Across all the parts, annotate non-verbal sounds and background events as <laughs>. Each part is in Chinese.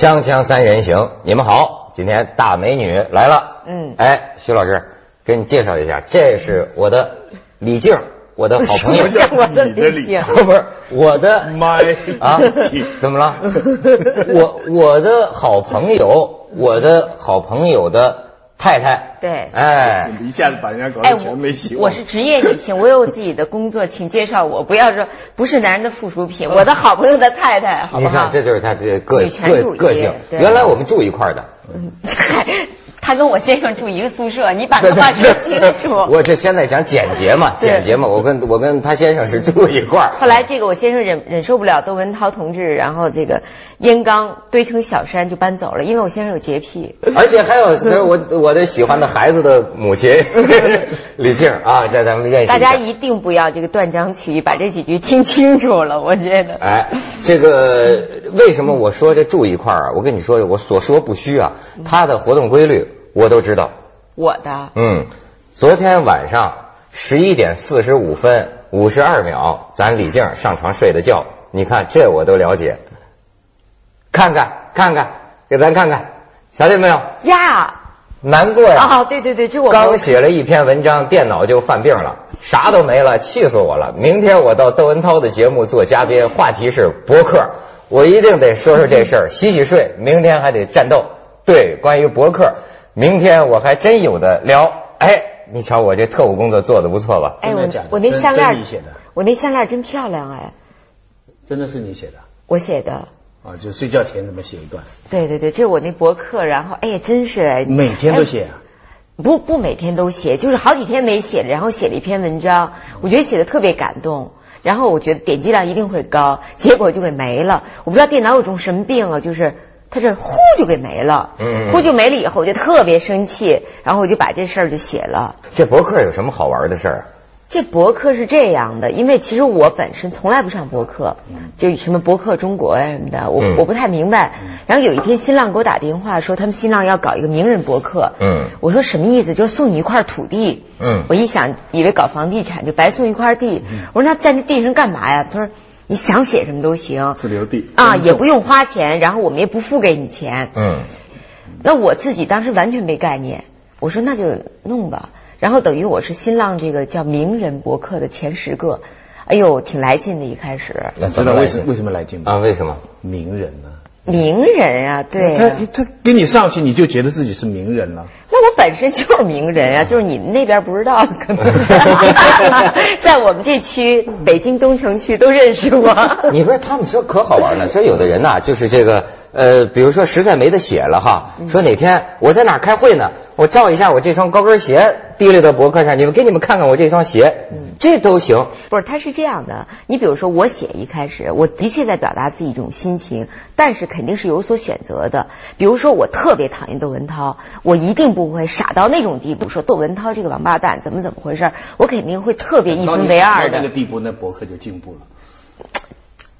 锵锵三人行，你们好，今天大美女来了。嗯，哎，徐老师，给你介绍一下，这是我的李静，我的好朋友。什么叫我的李静？不是我的麦啊？怎么了？我我的好朋友，我的好朋友的太太。对，哎，一下子把人家搞得全没希望。我是职业女性，我有自己的工作，请介绍我，不要说不是男人的附属品。我的好朋友的太太，好不好？你看，这就是他这个个个性。对原来我们住一块儿的，嗯，他跟我先生住一个宿舍，你把这话说清楚。我这现在讲简洁嘛，简洁嘛。我跟我跟他先生是住一块儿。后来这个我先生忍忍受不了窦文涛同志，然后这个烟缸堆成小山就搬走了，因为我先生有洁癖。而且还有 <laughs> 就是我我的喜欢的孩子的母亲 <laughs> 李静啊，这咱们认识。大家一定不要这个断章取义，把这几句听清楚了。我觉得，哎，这个为什么我说这住一块儿啊？我跟你说，我所说不虚啊。他的活动规律我都知道。我的嗯，昨天晚上十一点四十五分五十二秒，咱李静上床睡的觉，你看这我都了解。看看看看，给咱看看，瞧见没有？呀，难过呀！啊，对对对，这我刚写了一篇文章，电脑就犯病了，啥都没了，气死我了。明天我到窦文涛的节目做嘉宾，话题是博客，我一定得说说这事儿，洗洗睡。明天还得战斗。对，关于博客，明天我还真有的聊。哎，你瞧我这特务工作做的不错吧？哎，我那项链我那项链真漂亮哎，真的是你写的我写的。啊？就睡觉前怎么写一段？对对对，这是我那博客，然后哎呀，真是哎，每天都写啊？不不每天都写，就是好几天没写了，然后写了一篇文章，我觉得写的特别感动，然后我觉得点击量一定会高，结果就给没了。我不知道电脑有种什么病啊，就是它这呼就给没了，嗯嗯呼就没了以后我就特别生气，然后我就把这事儿就写了。这博客有什么好玩的事儿？这博客是这样的，因为其实我本身从来不上博客，就什么博客中国呀、什么的，我、嗯我不太明白。然后有一天新浪给我打电话说他们新浪要搞一个名人博客，嗯我说什么意思？就是送你一块土地，嗯我一想以为搞房地产就白送一块地，我说那在那地上干嘛呀？他说你想写什么都行自留地啊，也不用花钱，然后我们也不付给你钱。嗯那我自己当时完全没概念，我说那就弄吧。然后等于我是新浪这个叫名人博客的前十个，哎呦，挺来劲的。一开始那知道为什么为什么来劲吗？啊？为什么？名人呢？名人啊，对他啊他给你上去，你就觉得自己是名人了。那我本身就是名人啊，就是你们那边不知道，可能。<laughs> 在我们这区，北京东城区都认识我。<laughs> 你不是他们说可好玩了，说有的人呐、就是这个呃，比如说实在没得写了哈，说哪天我在哪儿开会呢，我照一下我这双高跟鞋，提溜到博客上，你们给你们看看我这双鞋，这都行。不是，他是这样的。你比如说，我写一开始，我的确在表达自己一种心情，但是肯定是有所选择的。比如说，我特别讨厌窦文涛，我一定不会傻到那种地步，说窦文涛这个王八蛋怎么怎么回事我肯定会特别一分为二的到那个。地步，那博客就进步了。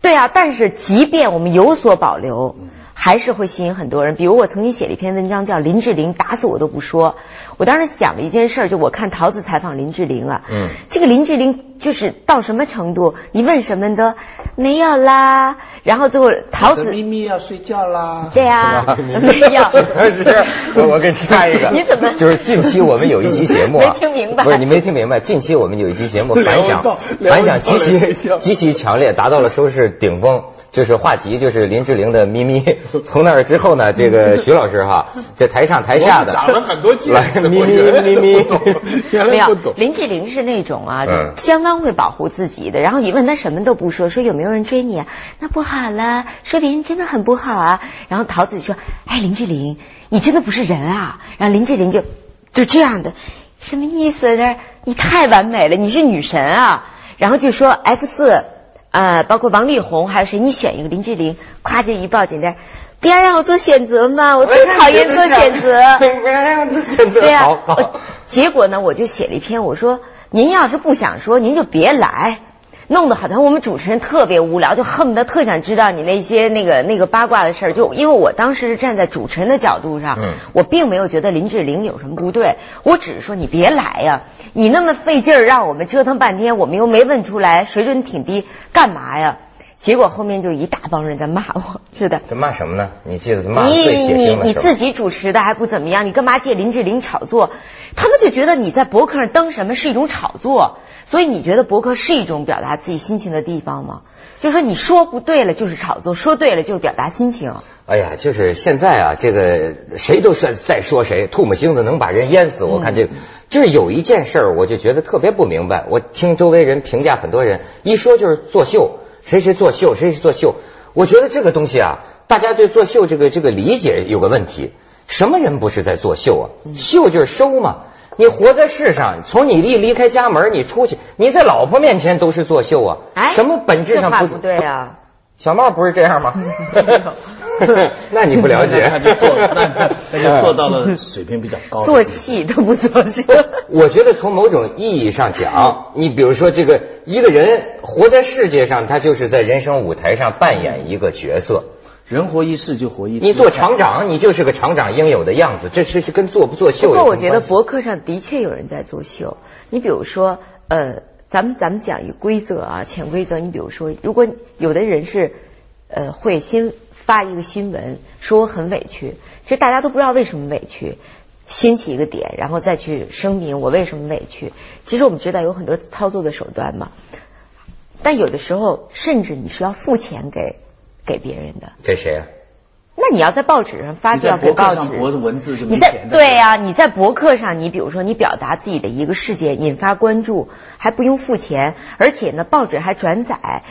对啊，但是即便我们有所保留，还是会吸引很多人。比如我曾经写了一篇文章叫《林志玲打死我都不说》，我当时讲了一件事儿，就我看桃子采访林志玲啊，嗯。这个林志玲就是到什么程度，你问什么都没有啦，然后最后桃子咪咪要睡觉啦。对啊，没有。是，我我给你插一个，<laughs> 你怎么就是近期我们有一期节目啊，没听明白不是你没听明白，近期我们有一期节目反响反响极其极其强烈，达到了收视顶峰。就是话题就是林志玲的咪咪，<laughs> 从那儿之后呢，这个徐老师哈，这台上台下的讲了很多见来识咪咪咪咪没有来不懂，。林志玲是那种啊，嗯相当会保护自己的。然后你问他什么都不说，说有没有人追你啊？那不好了，说别人真的很不好啊。然后桃子就说：“哎，林志玲，你真的不是人啊。”然后林志玲就就这样的，什么意思呢？你太完美了，你是女神啊。然后就说 F 四，呃，包括王力宏还有谁，你选一个林志玲，夸就一抱紧的。不要让我做选择嘛，我最讨厌做选择。不要让我做选择对呀、结果呢，我就写了一篇，我说您要是不想说，您就别来。弄得好像我们主持人特别无聊，就恨不得特想知道你那些那个那个八卦的事儿。就因为我当时是站在主持人的角度上，嗯我并没有觉得林志玲有什么不对，我只是说你别来呀，你那么费劲儿让我们折腾半天，我们又没问出来，水准挺低，干嘛呀？结果后面就一大帮人在骂我，是的。这骂什么呢？你记得骂你最血你腥的时候你自己主持的还不怎么样，你干嘛借林志玲炒作？他们就觉得你在博客上登什么是一种炒作，所以你觉得博客是一种表达自己心情的地方吗？就说你说不对了就是炒作，说对了就是表达心情。哎呀，就是现在啊，这个谁都是在说谁，唾沫星子能把人淹死。我看这个，就是有一件事儿，我就觉得特别不明白。我听周围人评价，很多人一说就是作秀，谁谁作秀，谁谁作秀。我觉得这个东西啊，大家对作秀这个这个理解有个问题。什么人不是在作秀啊？秀就是收嘛。你活在世上，从你一离开家门，你出去，你在老婆面前都是作秀啊。哎，什么本质上不这话不对啊？小茂不是这样吗？<laughs> 那你不了解，他就做，那他 <laughs> 就做到了水平比较高做。戏都不做戏。我觉得从某种意义上讲，你比如说这个一个人活在世界上，他就是在人生舞台上扮演一个角色。人活一世就活一世。你做厂长，你就是个厂长应有的样子，这是是跟做不做秀有不过我觉得博客上的确有人在作秀。你比如说，呃，咱们咱们讲一个规则啊，潜规则。你比如说，如果有的人是呃会先发一个新闻，说我很委屈，其实大家都不知道为什么委屈，掀起一个点，然后再去声明我为什么委屈。其实我们知道有很多操作的手段嘛，但有的时候甚至你是要付钱给给别人的。给谁啊？那你要在报纸上发，你在就要给报纸。博客上博文字就没你在钱的。对呀、你在博客上，你比如说你表达自己的一个事件，引发关注，还不用付钱，而且呢，报纸还转载，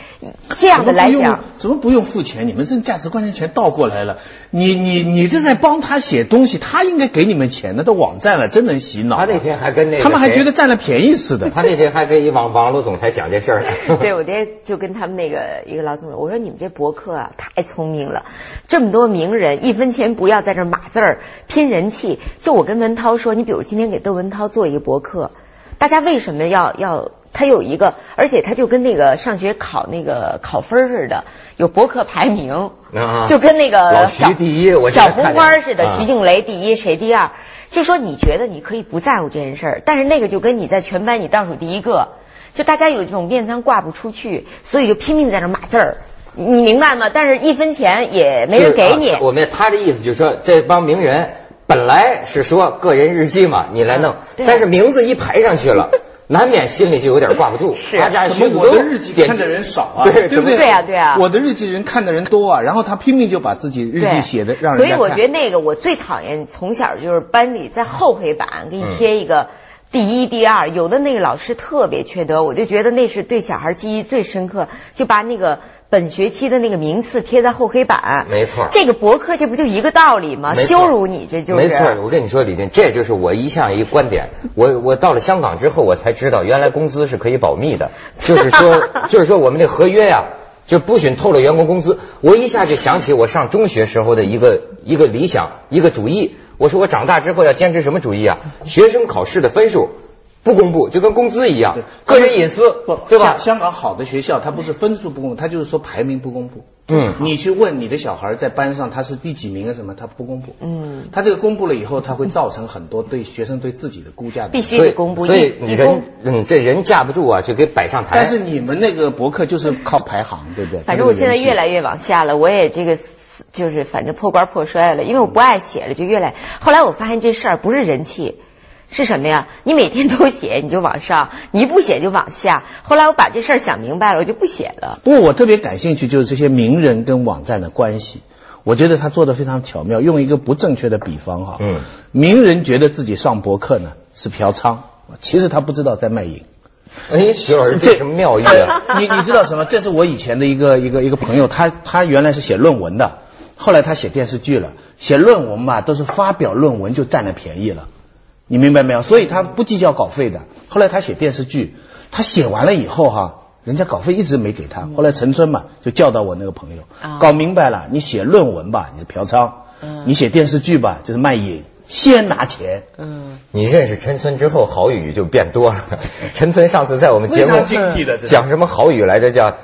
这样的来讲，怎么不用付钱？你们这价值观念全倒过来了。你你你这在帮他写东西，他应该给你们钱的。都网站了，真能洗脑。他那天还跟那个他们还觉得占了便宜似的。他那天还跟一网网络总裁讲这事儿呢。<laughs> 对我那天就跟他们那个一个老总说，我说你们这博客啊太聪明了，这么多名人，一分钱不要在这儿码字儿拼人气。就我跟文涛说，你比如今天给窦文涛做一个博客，大家为什么要要？他有一个，而且他就跟那个上学考那个考分似的，有博客排名，啊就跟那个小第一我小在看见红花似的，啊徐静蕾第一，谁第二？就说你觉得你可以不在乎这件事儿，但是那个就跟你在全班你倒数第一个，就大家有一种面子上挂不出去，所以就拼命在那码字儿，你你明白吗？但是一分钱也没人给你啊。我们他的意思就是说，这帮名人本来是说个人日记嘛，你来弄，对但是名字一排上去了。<laughs> 难免心里就有点挂不住，是大家怎么我的日记看的人少啊？对对不对？对啊对啊我的日记人看的人多啊，然后他拼命就把自己日记写的让人所以我觉得那个我最讨厌，从小就是班里在厚黑板给你贴一个第一、第二，有的那个老师特别缺德，我就觉得那是对小孩记忆最深刻，就把那个本学期的那个名次贴在厚黑板。没错这个博客这不就一个道理吗？羞辱你，这就是。没错，我跟你说，李静，这就是我一向一个观点。我我到了香港之后，我才知道原来工资是可以保密的，<laughs> 就是说，就是说我们这合约呀、就不许透露员工工资。我一下就想起我上中学时候的一个一个理想，一个主义。我说我长大之后要坚持什么主义啊？学生考试的分数不公布，就跟工资一样对，个人隐私不，对吧香？港好的学校，它不是分数不公布，它就是说排名不公布。嗯你去问你的小孩在班上他是第几名啊什么，他不公布。嗯，他这个公布了以后，他会造成很多对学生对自己的估价的。必须得公布，所以一一公人嗯，这人架不住啊，就给摆上台。但是你们那个博客就是靠排行，对不对？反正我现在越来越越往下了，我也这个就是反正破罐破摔了，因为我不爱写了，就越来。后来我发现这事儿不是人气，是什么呀？你每天都写，你就往上；你不写就往下。后来我把这事儿想明白了，我就不写了。不过我特别感兴趣，就是这些名人跟网站的关系。我觉得他做的非常巧妙，用一个不正确的比方哈，嗯，名人觉得自己上博客呢是嫖娼，其实他不知道在卖淫。哎，徐老师，这什么妙意啊？你你知道什么？这是我以前的一个一个一个朋友，他他原来是写论文的，后来他写电视剧了。写论文嘛，都是发表论文就占了便宜了，你明白没有？所以他不计较稿费的。后来他写电视剧，他写完了以后哈，人家稿费一直没给他。后来陈春嘛就叫到我那个朋友，啊搞明白了，你写论文吧，你是嫖娼；你写电视剧吧，就是卖淫，先拿钱。嗯，你认识陈村之后，好语就变多了。<laughs> 陈村上次在我们节目非常精辟的讲什么好语来着？叫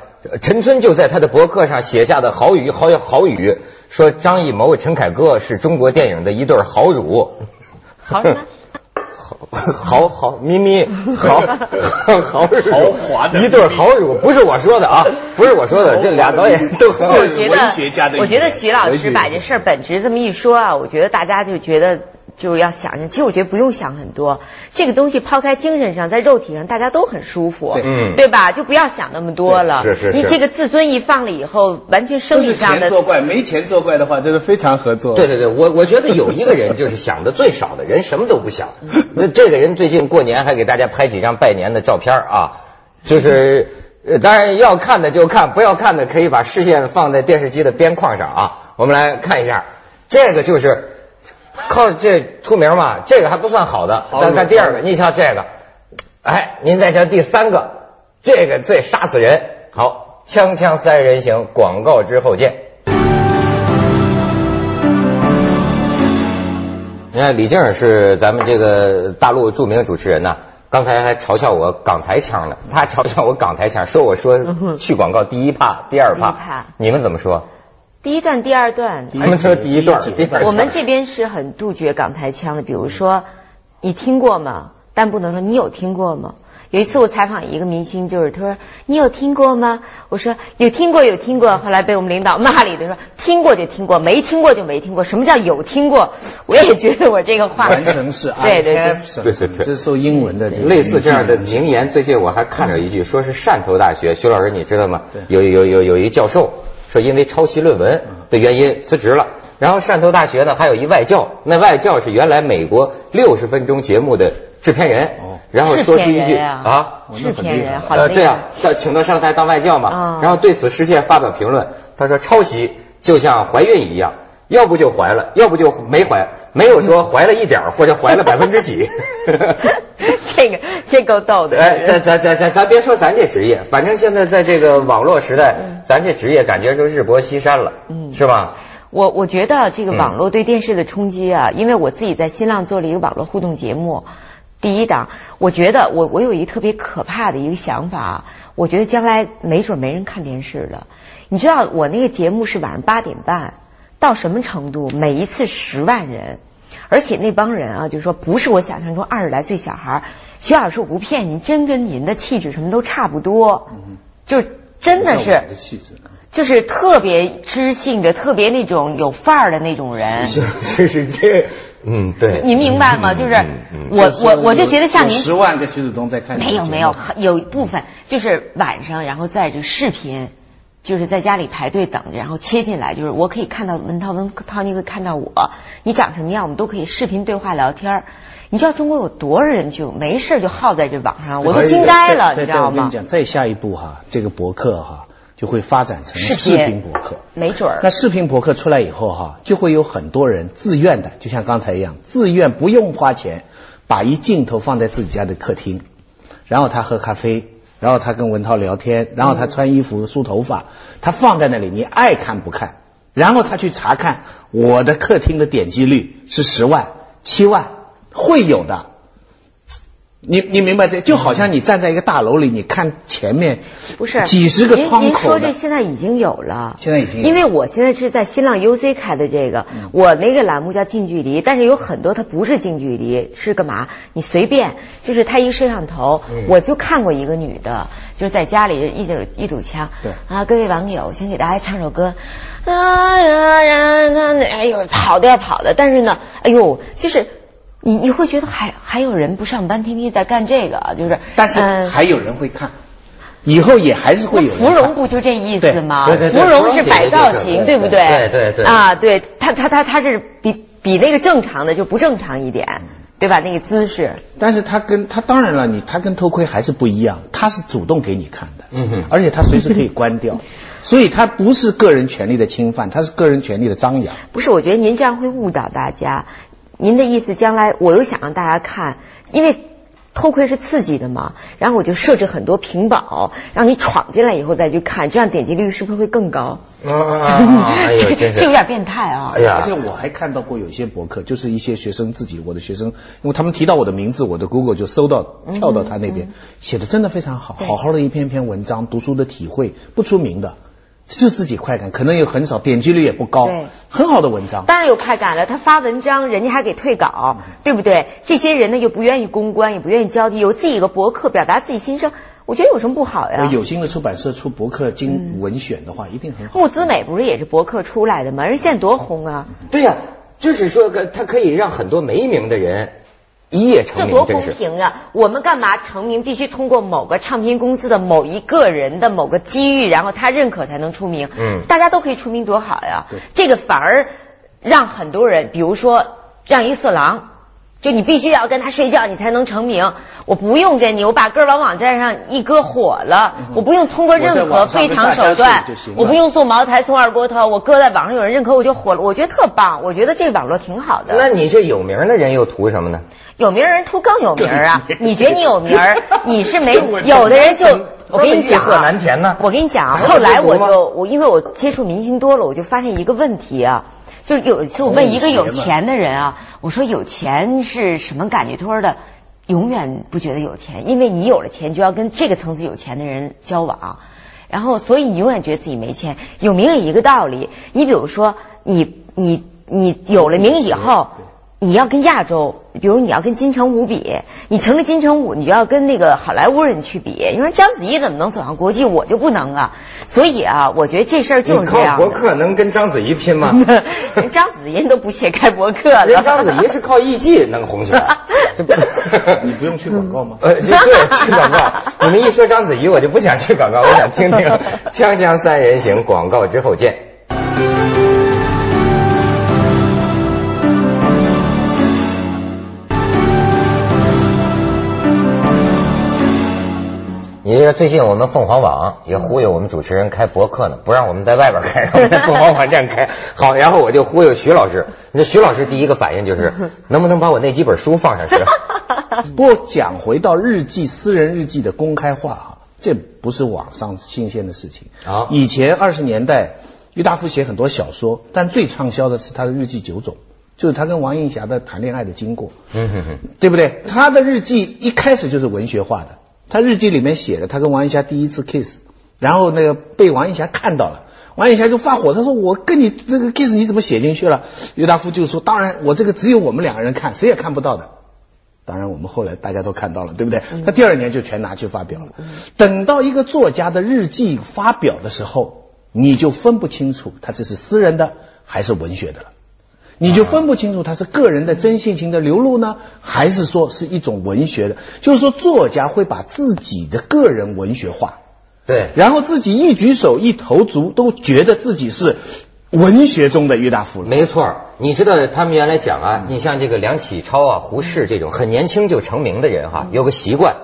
陈村就在他的博客上写下的好语，好好语，说张艺谋、陈凯歌是中国电影的一对好乳。好什么？<laughs> 好 <laughs> 好好咪咪好 <laughs> 好好豪华的一对豪乳，不是我说的啊，<laughs> 不是我说的，这俩导演都很我觉文学家的得，我觉得徐老师把这事儿本质这么一说啊，我觉得大家就觉得就是要想想，其实我觉得不用想很多，这个东西抛开精神上，在肉体上大家都很舒服，对嗯对吧？就不要想那么多了。是是是你这个自尊一放了以后，完全生理上的钱作怪，没钱作怪的话，这是非常合作。对对对，我我觉得有一个人就是想的最少的人，什么都不想。<laughs> 那这个人最近过年还给大家拍几张拜年的照片啊，就是呃，当然要看的就看，不要看的可以把视线放在电视机的边框上啊。我们来看一下，这个就是靠这出名嘛，这个还不算好的。好再看第二个，你瞧这个，哎，您再瞧第三个，这个最杀死人。好，锵锵三人行，广告之后见。你看李静是咱们这个大陆著名主持人呐，刚才还嘲笑我港台腔呢，他嘲笑我港台腔，说我说去广告第一怕、第二怕，你们怎么说？第一段、第二段，他们说第一段、第二段。我们这边是很杜绝港台腔的，比如说，你听过吗？但不能说你有听过吗？有一次我采访一个明星，就是他说你有听过吗？我说有听过有听过，后来被我们领导骂了一顿，说听过就听过，没听过就没听过。什么叫有听过？我也觉得我这个话完全是对对对，对对对这是受英文的类似这样的名言，最近我还看着一句，说是汕头大学，徐老师你知道吗对？有有有有一教授说因为抄袭论文的原因辞职了，然后汕头大学呢还有一外教，那外教是原来美国六十分钟节目的制片人哦，然后说出一句啊？啊。是骗人，好呃，厉对啊害。，叫请他上台当外教嘛。啊，然后对此事件发表评论，他说抄袭就像怀孕一样，要不就怀了，要不就没怀，没有说怀了一点儿或者怀了 <laughs> 百分之几。<laughs> 这个这够逗的。哎，咱咱咱咱咱别说咱这职业，反正现在在这个网络时代，咱这职业感觉就日薄西山了，嗯是吧？我我觉得这个嗯网络对电视的冲击啊，因为我自己在新浪做了一个网络互动节目，第一档，我觉得我我有一个特别可怕的一个想法啊，我觉得将来没准没人看电视了。你知道我那个节目是晚上八点半，到什么程度？每一次十万人。而且那帮人啊，就是说不是我想象中二十来岁小孩儿。徐老师，我不骗您，真跟您的气质什么都差不多，就真的是气质。就是特别知性的、特别那种有范儿的那种人。<laughs> 是是这，嗯，对。您明白吗？就是我我我就觉得像您十万个徐子东在看没有没有，有一部分就是晚上，然后在这视频，就是在家里排队等着，然后切进来，就是我可以看到文涛，文涛你可以看到我，你长什么样，我们都可以视频对话聊天儿。你知道中国有多少人就没事就耗在这网上，我都惊呆了，你知道吗？我跟你讲，再下一步哈，这个博客哈就会发展成视频博客。没准儿那视频博客出来以后哈，就会有很多人自愿的，就像刚才一样，自愿不用花钱，把一镜头放在自己家的客厅，然后他喝咖啡，然后他跟文涛聊天，然后他穿衣服、梳头发，他放在那里，你爱看不看，然后他去查看我的客厅的点击率是十万、七万，会有的。你你明白这就好像你站在一个大楼里，你看前面不是几十个窗口的您说这现在已经有了，现在已经有因为我现在是在新浪 UC 开的这个，我那个栏目叫近距离，但是有很多它不是近距离，是干嘛？你随便，就是它一个摄像头，嗯。我就看过一个女的，就是在家里一堵一堵墙，对。啊，各位网友，先给大家唱首歌，啊啊啊，哎呦，跑的要跑的，但是呢，哎呦，就是。你你会觉得还还有人不上班，天天在干这个，啊就是，但是嗯还有人会看，以后也还是会有人芙蓉。不就这意思吗？对对对芙蓉是摆造型，对不对？对对对啊，对，他他他他是比比那个正常的就不正常一点，对吧？那个姿势，但是他跟他当然了，你他跟偷窥还是不一样，他是主动给你看的，嗯哼而且他随时可以关掉，<laughs> 所以他不是个人权利的侵犯，他是个人权利的张扬。不是？我觉得您这样会误导大家。您的意思，将来我又想让大家看，因为偷窥是刺激的嘛，然后我就设置很多屏保，让你闯进来以后再去看，这样点击率是不是会更高？啊，<laughs> 哎呦，真是这有点变态啊！哎呀而且我还看到过有些博客，就是一些学生自己，我的学生，因为他们提到我的名字，我的 Google 就搜到跳到他那边，写的真的非常好，好好的一篇篇文章，读书的体会，不出名的，就自己快感，可能有很少点击率也不高对，很好的文章。当然有快感了，他发文章，人家还给退稿，对不对？这些人呢又不愿意公关，也不愿意交际，有自己一个博客，表达自己心声，我觉得有什么不好呀？有心的出版社出博客经文选的话，一定很好。木子美不是也是博客出来的吗？人现在多红啊！对呀、就是说个他可以让很多没名的人一夜成名，这多公。平啊！我们干嘛成名必须通过某个唱片公司的某一个人的某个机遇，然后他认可才能出名？嗯大家都可以出名，多好呀！这个反而让很多人，比如说让一色狼。就你必须要跟他睡觉，你才能成名。我不用跟你，我把歌往网站上一搁火了，我不用通过任何非常手段我不用送茅台送二锅头，我搁在网上有人认可我就火了，我觉得特棒。我觉得这个网络挺好的。那你这有名的人又图什么呢？有名人图更有名啊！你觉得你有名儿，<laughs> 你是没有的人就我跟你讲欲壑难填呢我跟你讲啊，后来我就我因为我接触明星多了，我就发现一个问题啊，就是有一次我问一个有钱的人啊，我说有钱是什么感觉？他说的。永远不觉得有钱，因为你有了钱就要跟这个层次有钱的人交往，然后所以你永远觉得自己没钱。有名也一个道理，你比如说你你你有了名以后，你要跟亚洲，比如你要跟金城武比，你成了金城武，你就要跟那个好莱坞人去比。你说章子怡怎么能走上国际，我就不能啊？所以啊，我觉得这事儿就是这样靠。博客能跟章子怡拼吗？<laughs> 人章子怡都不屑开博客了。人章子怡是靠艺伎能红起来，这不，<laughs> 你不用去广告吗？呃，就对，去广告。你们一说章子怡，我就不想去广告，我想听听《<laughs> 锵锵三人行》广告之后见。你这最近我们凤凰网也忽悠我们主持人开博客呢，不让我们在外边开，让 <laughs> 我们在凤凰网站开。好，然后我就忽悠徐老师，那徐老师第一个反应就是，<laughs> 能不能把我那几本书放上去？<laughs> 不过讲回到日记、私人日记的公开化啊，这不是网上新鲜的事情。啊以前二十年代，郁达夫写很多小说，但最畅销的是他的日记九种，就是他跟王映霞的谈恋爱的经过，嗯哼哼，对不对？他的日记一开始就是文学化的，他日记里面写了他跟王映霞第一次 kiss，然后那个被王映霞看到了。王映霞就发火，他说：“我跟你这个 kiss 你怎么写进去了？”郁达夫就说：“当然，我这个只有我们两个人看，谁也看不到的。”当然，我们后来大家都看到了，对不对？他第二年就全拿去发表了。等到一个作家的日记发表的时候，你就分不清楚他这是私人的还是文学的了。你就分不清楚他是个人的真性情的流露呢，还是说是一种文学的？就是说，作家会把自己的个人文学化，对，然后自己一举手一投足都觉得自己是文学中的郁达夫了。没错，你知道他们原来讲啊，你像这个梁启超啊、胡适这种很年轻就成名的人哈、有个习惯，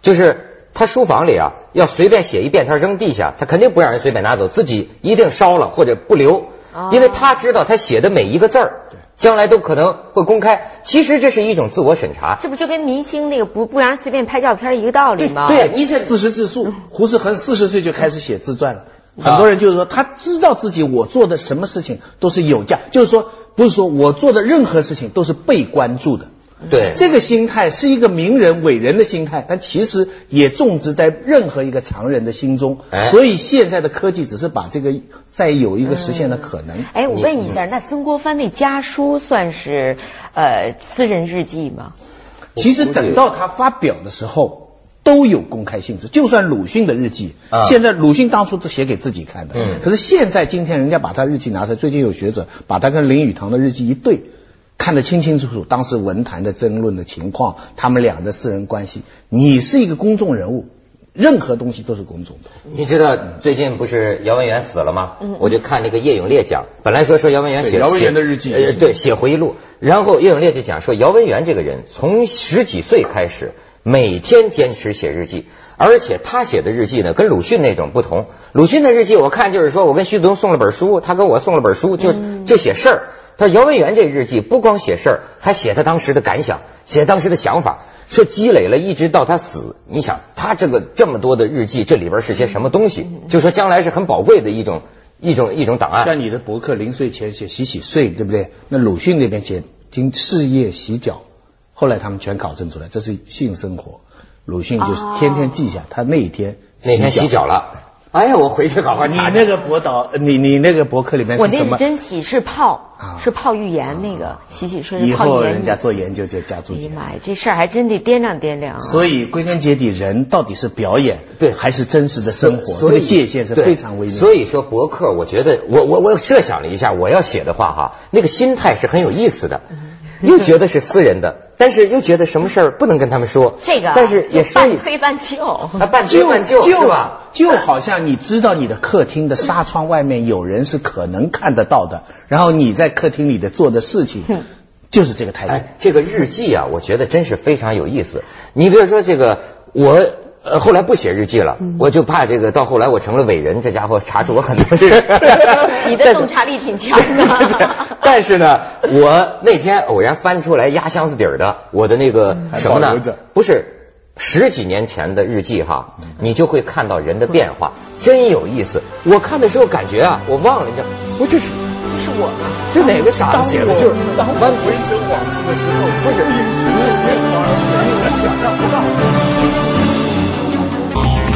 就是他书房里啊要随便写一便条扔地下，他肯定不让人随便拿走，自己一定烧了或者不留，因为他知道他写的每一个字儿，将来都可能会公开。其实这是一种自我审查。这不就跟明星那个不不让人随便拍照片一个道理吗？对，你是四十自述，胡适很四十岁就开始写自传了。很多人就是说，他知道自己我做的什么事情都是有价，就是说不是说我做的任何事情都是被关注的。对这个心态是一个名人伟人的心态，但其实也种植在任何一个常人的心中。哎所以现在的科技只是把这个再有一个实现的可能。哎，我问一下，那曾国藩那家书算是呃私人日记吗？其实等到他发表的时候。都有公开性质，就算鲁迅的日记，啊现在鲁迅当初是写给自己看的，嗯可是现在今天人家把他日记拿出来，最近有学者把他跟林语堂的日记一对，看得清清楚楚，当时文坛的争论的情况，他们俩的私人关系。你是一个公众人物，任何东西都是公众的。你知道最近不是姚文元死了吗？我就看那个叶永烈讲，本来说说姚文元写姚文元的日记对，写回忆录。然后叶永烈就讲说，姚文元这个人从十几岁开始，每天坚持写日记，而且他写的日记呢，跟鲁迅那种不同。鲁迅的日记我看就是说我跟徐子东送了本书，他给我送了本书，就就写事儿。他说姚文元这日记不光写事儿，还写他当时的感想，写当时的想法，说积累了一直到他死。你想他这个这么多的日记，这里边是些什么东西？就说将来是很宝贵的一种一种一种档案。像你的博客临睡前写洗洗睡，对不对？那鲁迅那边写经事业洗脚，后来他们全考证出来，这是性生活。鲁迅就是天天记下他那一天那天洗脚了，哎呀，我回去好好你。那个博导，你你那个博客里面我那什么？真洗，是泡啊，是泡浴盐那个洗洗睡以。后人家做研究就加注解。哎呀妈呀，这事儿还真得掂量掂量啊。所以归根结底，人到底是表演对还是真实的生活？所以这个界限是非常微妙。所以说博客，我觉得我我我设想了一下，我要写的话哈，那个心态是很有意思的，<laughs> 又觉得是私人的，但是又觉得什么事儿不能跟他们说。这个啊但是也就是半以推半就。啊半推半就就是吧？就好像你知道你的客厅的纱窗外面有人是可能看得到的，然后你在客厅里的做的事情就是这个态度。哎，这个日记啊，我觉得真是非常有意思。你比如说这个，我呃，后来不写日记了，我就怕这个，到后来我成了伟人，这家伙查出我很多事。<laughs> <laughs> 你的洞察力挺强的。<laughs> 但是呢，我那天偶然翻出来压箱子底儿的我的那个什么呢？不是十几年前的日记哈，你就会看到人的变化，真有意思。我看的时候感觉啊，我忘了，你这不这是这是我，这哪个傻子写的？就是当回首往事的时候，不是，你连想想象不到。